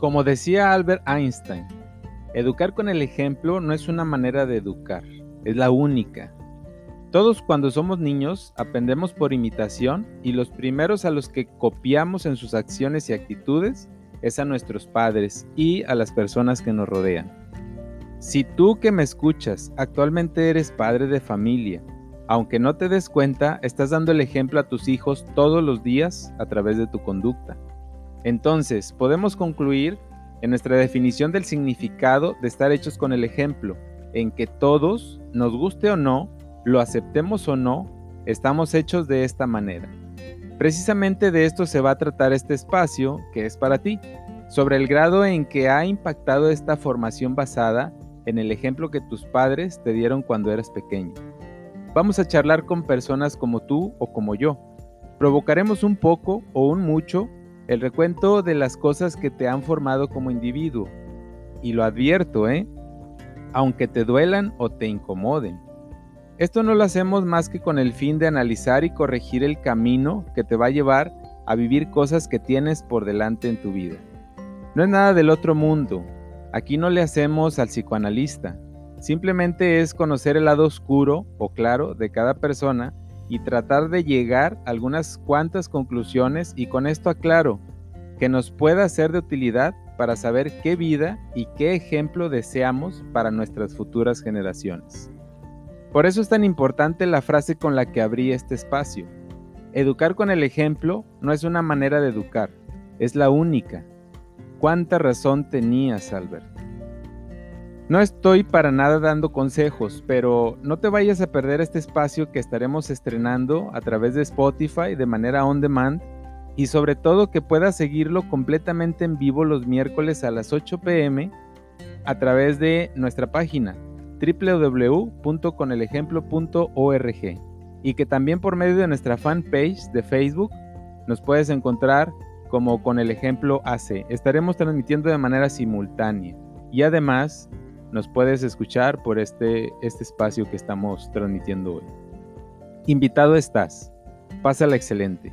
Como decía Albert Einstein, educar con el ejemplo no es una manera de educar, es la única. Todos cuando somos niños aprendemos por imitación y los primeros a los que copiamos en sus acciones y actitudes es a nuestros padres y a las personas que nos rodean. Si tú que me escuchas actualmente eres padre de familia, aunque no te des cuenta, estás dando el ejemplo a tus hijos todos los días a través de tu conducta. Entonces, podemos concluir en nuestra definición del significado de estar hechos con el ejemplo, en que todos, nos guste o no, lo aceptemos o no, estamos hechos de esta manera. Precisamente de esto se va a tratar este espacio, que es para ti, sobre el grado en que ha impactado esta formación basada en el ejemplo que tus padres te dieron cuando eras pequeño. Vamos a charlar con personas como tú o como yo. Provocaremos un poco o un mucho el recuento de las cosas que te han formado como individuo. Y lo advierto, ¿eh? Aunque te duelan o te incomoden. Esto no lo hacemos más que con el fin de analizar y corregir el camino que te va a llevar a vivir cosas que tienes por delante en tu vida. No es nada del otro mundo. Aquí no le hacemos al psicoanalista. Simplemente es conocer el lado oscuro o claro de cada persona y tratar de llegar a algunas cuantas conclusiones y con esto aclaro que nos pueda ser de utilidad para saber qué vida y qué ejemplo deseamos para nuestras futuras generaciones. Por eso es tan importante la frase con la que abrí este espacio. Educar con el ejemplo no es una manera de educar, es la única. ¿Cuánta razón tenías, Albert? No estoy para nada dando consejos, pero no te vayas a perder este espacio que estaremos estrenando a través de Spotify de manera on demand y sobre todo que puedas seguirlo completamente en vivo los miércoles a las 8 pm a través de nuestra página www.conelejemplo.org y que también por medio de nuestra fanpage de Facebook nos puedes encontrar como con el ejemplo AC. Estaremos transmitiendo de manera simultánea y además nos puedes escuchar por este, este espacio que estamos transmitiendo hoy. Invitado estás. Pásala excelente.